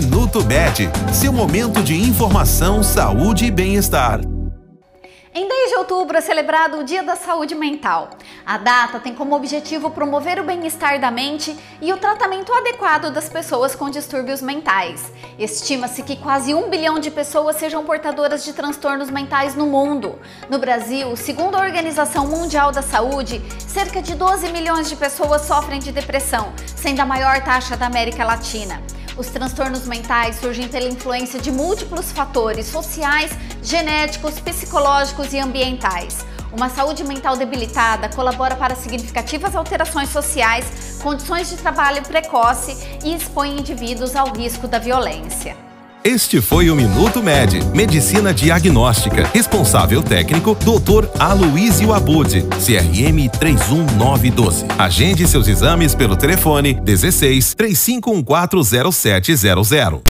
Minuto Med, seu momento de informação, saúde e bem-estar. Em 10 de outubro é celebrado o Dia da Saúde Mental. A data tem como objetivo promover o bem-estar da mente e o tratamento adequado das pessoas com distúrbios mentais. Estima-se que quase um bilhão de pessoas sejam portadoras de transtornos mentais no mundo. No Brasil, segundo a Organização Mundial da Saúde, cerca de 12 milhões de pessoas sofrem de depressão, sendo a maior taxa da América Latina. Os transtornos mentais surgem pela influência de múltiplos fatores sociais, genéticos, psicológicos e ambientais. Uma saúde mental debilitada colabora para significativas alterações sociais, condições de trabalho precoce e expõe indivíduos ao risco da violência. Este foi o Minuto Med, Medicina Diagnóstica. Responsável técnico, Dr. Aloysio Abud, CRM 31912. Agende seus exames pelo telefone 16 35140700.